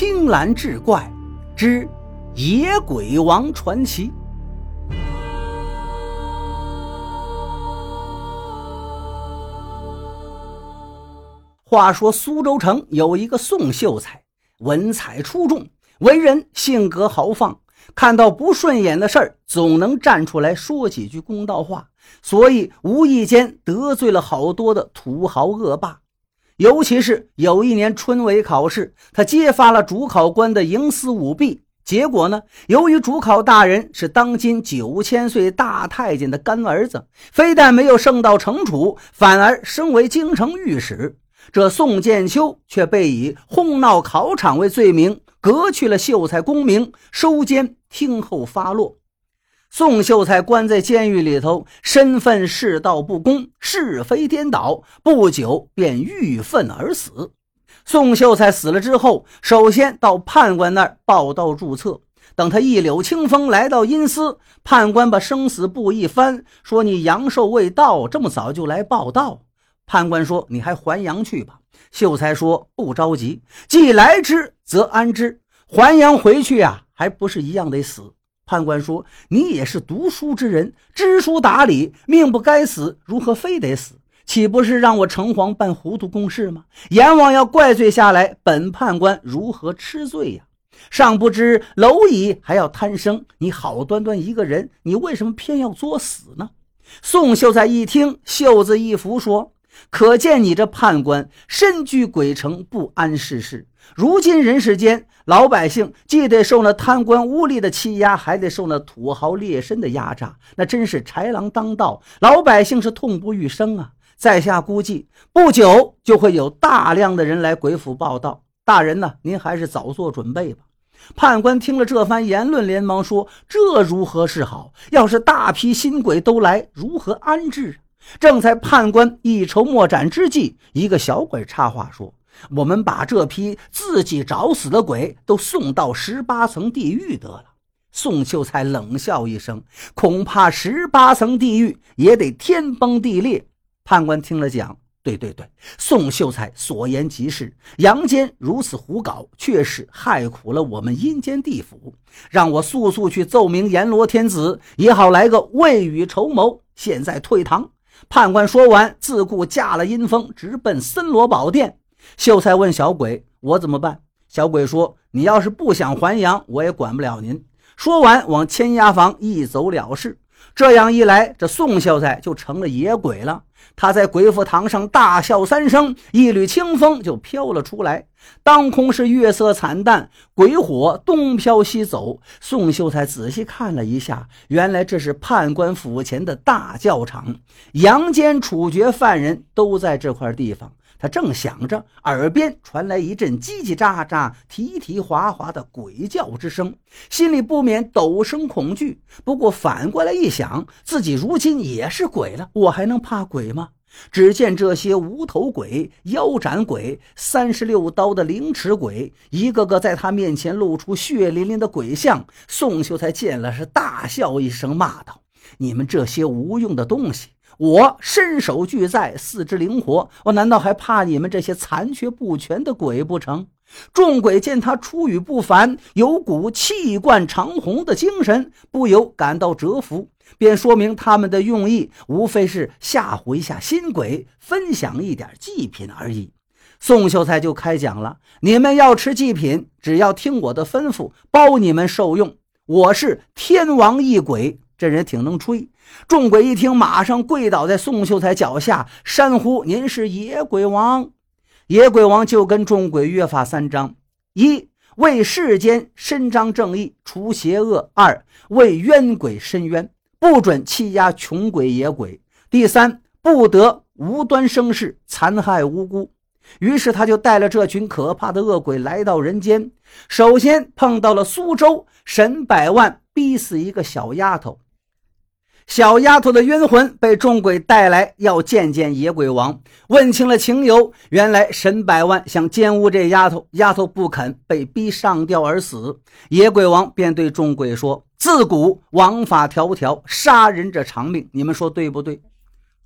青蓝志怪之野鬼王传奇。话说苏州城有一个宋秀才，文采出众，为人性格豪放，看到不顺眼的事儿，总能站出来说几句公道话，所以无意间得罪了好多的土豪恶霸。尤其是有一年春闱考试，他揭发了主考官的营私舞弊。结果呢，由于主考大人是当今九千岁大太监的干儿子，非但没有受到惩处，反而升为京城御史。这宋建秋却被以哄闹考场为罪名，革去了秀才功名，收监听候发落。宋秀才关在监狱里头，身份世道不公，是非颠倒，不久便郁愤而死。宋秀才死了之后，首先到判官那儿报到注册。等他一柳清风来到阴司，判官把生死簿一翻，说：“你阳寿未到，这么早就来报道。”判官说：“你还还阳去吧。”秀才说：“不着急，既来之则安之。还阳回去呀，还不是一样得死。”判官说：“你也是读书之人，知书达理，命不该死，如何非得死？岂不是让我城隍办糊涂公事吗？阎王要怪罪下来，本判官如何吃罪呀？尚不知蝼蚁还要贪生，你好端端一个人，你为什么偏要作死呢？”宋秀才一听，袖子一拂，说。可见你这判官身居鬼城，不谙世事。如今人世间，老百姓既得受那贪官污吏的欺压，还得受那土豪劣绅的压榨，那真是豺狼当道，老百姓是痛不欲生啊！在下估计，不久就会有大量的人来鬼府报道。大人呢，您还是早做准备吧。判官听了这番言论，连忙说：“这如何是好？要是大批新鬼都来，如何安置？”正在判官一筹莫展之际，一个小鬼插话说：“我们把这批自己找死的鬼都送到十八层地狱得了。”宋秀才冷笑一声：“恐怕十八层地狱也得天崩地裂。”判官听了讲：“对对对，宋秀才所言极是。阳间如此胡搞，确实害苦了我们阴间地府。让我速速去奏明阎罗天子，也好来个未雨绸缪。现在退堂。”判官说完，自顾驾了阴风，直奔森罗宝殿。秀才问小鬼：“我怎么办？”小鬼说：“你要是不想还阳，我也管不了您。”说完，往千押房一走了事。这样一来，这宋秀才就成了野鬼了。他在鬼府堂上大笑三声，一缕清风就飘了出来。当空是月色惨淡，鬼火东飘西走。宋秀才仔细看了一下，原来这是判官府前的大教场，阳间处决犯人都在这块地方。他正想着，耳边传来一阵叽叽喳喳、啼啼哗哗的鬼叫之声，心里不免陡生恐惧。不过反过来一想，自己如今也是鬼了，我还能怕鬼吗？只见这些无头鬼、腰斩鬼、三十六刀的凌迟鬼，一个个在他面前露出血淋淋的鬼相。宋秀才见了，是大笑一声，骂道：“你们这些无用的东西！”我身手俱在，四肢灵活，我难道还怕你们这些残缺不全的鬼不成？众鬼见他出语不凡，有股气贯长虹的精神，不由感到折服，便说明他们的用意，无非是吓唬一下新鬼，分享一点祭品而已。宋秀才就开讲了：你们要吃祭品，只要听我的吩咐，包你们受用。我是天王异鬼。这人挺能吹，众鬼一听，马上跪倒在宋秀才脚下，山呼：“您是野鬼王！”野鬼王就跟众鬼约法三章：一为世间伸张正义，除邪恶；二为冤鬼伸冤，不准欺压穷鬼野鬼；第三不得无端生事，残害无辜。于是他就带了这群可怕的恶鬼来到人间，首先碰到了苏州沈百万，逼死一个小丫头。小丫头的冤魂被众鬼带来，要见见野鬼王，问清了情由。原来沈百万想奸污这丫头，丫头不肯，被逼上吊而死。野鬼王便对众鬼说：“自古王法条条，杀人者偿命，你们说对不对？”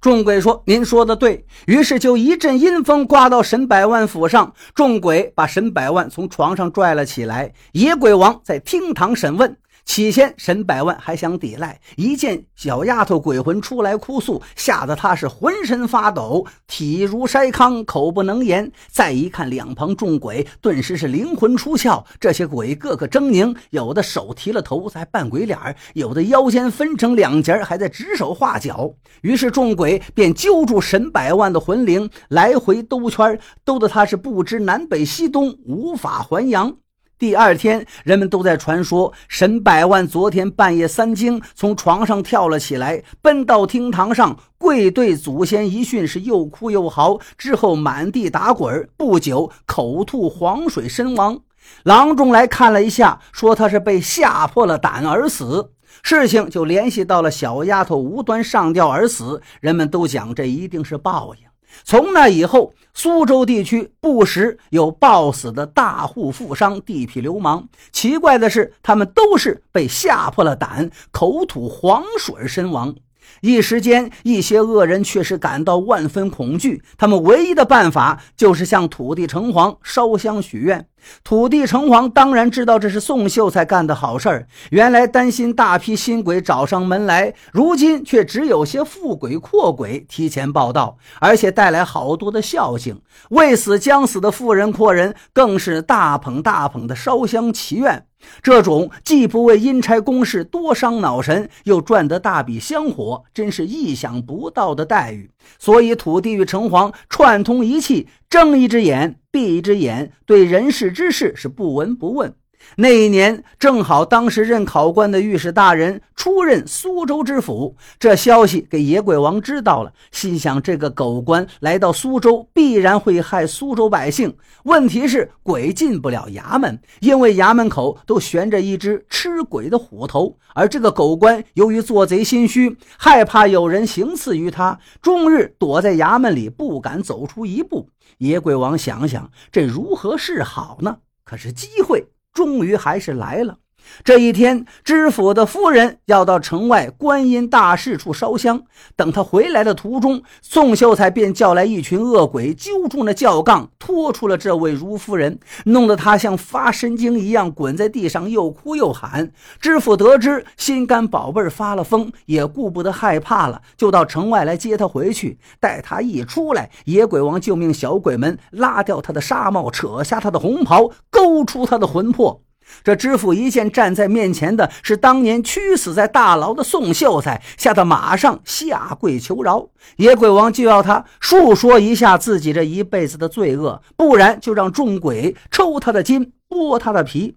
众鬼说：“您说的对。”于是就一阵阴风刮到沈百万府上，众鬼把沈百万从床上拽了起来。野鬼王在厅堂审问。起先，沈百万还想抵赖，一见小丫头鬼魂出来哭诉，吓得他是浑身发抖，体如筛糠，口不能言。再一看两旁众鬼，顿时是灵魂出窍。这些鬼个个狰狞，有的手提了头在扮鬼脸有的腰间分成两截还在指手画脚。于是众鬼便揪住沈百万的魂灵，来回兜圈，兜得他是不知南北西东，无法还阳。第二天，人们都在传说沈百万昨天半夜三更从床上跳了起来，奔到厅堂上跪对祖先一训，是又哭又嚎，之后满地打滚，不久口吐黄水身亡。郎中来看了一下，说他是被吓破了胆而死。事情就联系到了小丫头无端上吊而死，人们都讲这一定是报应。从那以后，苏州地区不时有暴死的大户富商、地痞流氓。奇怪的是，他们都是被吓破了胆，口吐黄水身亡。一时间，一些恶人确实感到万分恐惧。他们唯一的办法就是向土地城隍烧香许愿。土地城隍当然知道这是宋秀才干的好事儿，原来担心大批新鬼找上门来，如今却只有些富鬼阔鬼提前报道，而且带来好多的孝敬。未死将死的富人阔人更是大捧大捧的烧香祈愿。这种既不为阴差公事多伤脑神，又赚得大笔香火，真是意想不到的待遇。所以土地与城隍串通一气，睁一只眼闭一只眼，对人世之事是不闻不问。那一年正好，当时任考官的御史大人出任苏州知府，这消息给野鬼王知道了，心想这个狗官来到苏州，必然会害苏州百姓。问题是鬼进不了衙门，因为衙门口都悬着一只吃鬼的虎头，而这个狗官由于做贼心虚，害怕有人行刺于他，终日躲在衙门里，不敢走出一步。野鬼王想想，这如何是好呢？可是机会。终于还是来了。这一天，知府的夫人要到城外观音大士处烧香。等他回来的途中，宋秀才便叫来一群恶鬼，揪住那轿杠，拖出了这位如夫人，弄得她像发神经一样滚在地上，又哭又喊。知府得知，心肝宝贝发了疯，也顾不得害怕了，就到城外来接他回去。待他一出来，野鬼王就命小鬼们拉掉他的纱帽，扯下他的红袍，勾出他的魂魄。这知府一见站在面前的是当年屈死在大牢的宋秀才，吓得马上下跪求饶。野鬼王就要他述说一下自己这一辈子的罪恶，不然就让众鬼抽他的筋，剥他的皮。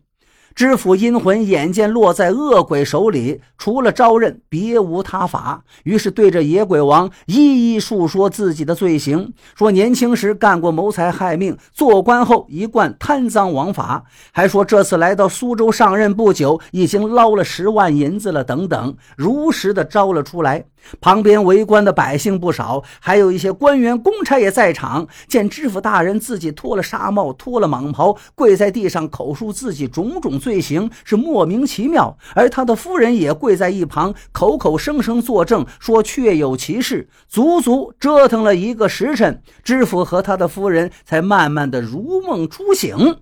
知府阴魂眼见落在恶鬼手里，除了招认，别无他法。于是对着野鬼王一一述说自己的罪行，说年轻时干过谋财害命，做官后一贯贪赃枉法，还说这次来到苏州上任不久，已经捞了十万银子了，等等，如实的招了出来。旁边围观的百姓不少，还有一些官员、公差也在场。见知府大人自己脱了纱帽、脱了蟒袍，跪在地上口述自己种种罪行，是莫名其妙。而他的夫人也跪在一旁，口口声声作证，说确有其事。足足折腾了一个时辰，知府和他的夫人才慢慢的如梦初醒。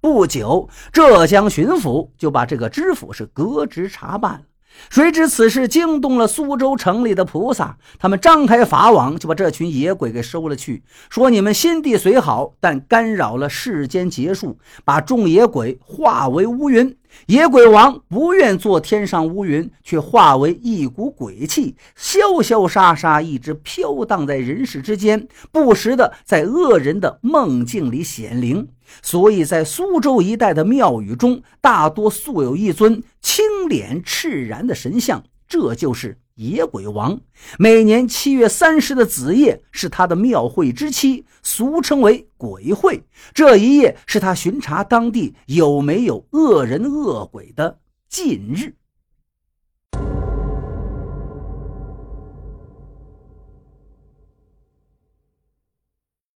不久，浙江巡抚就把这个知府是革职查办了。谁知此事惊动了苏州城里的菩萨，他们张开法网，就把这群野鬼给收了去。说你们心地虽好，但干扰了世间劫数，把众野鬼化为乌云。野鬼王不愿做天上乌云，却化为一股鬼气，潇潇洒洒一直飘荡在人世之间，不时的在恶人的梦境里显灵。所以在苏州一带的庙宇中，大多塑有一尊青脸赤然的神像，这就是野鬼王。每年七月三十的子夜是他的庙会之期，俗称为鬼会。这一夜是他巡查当地有没有恶人恶鬼的禁日。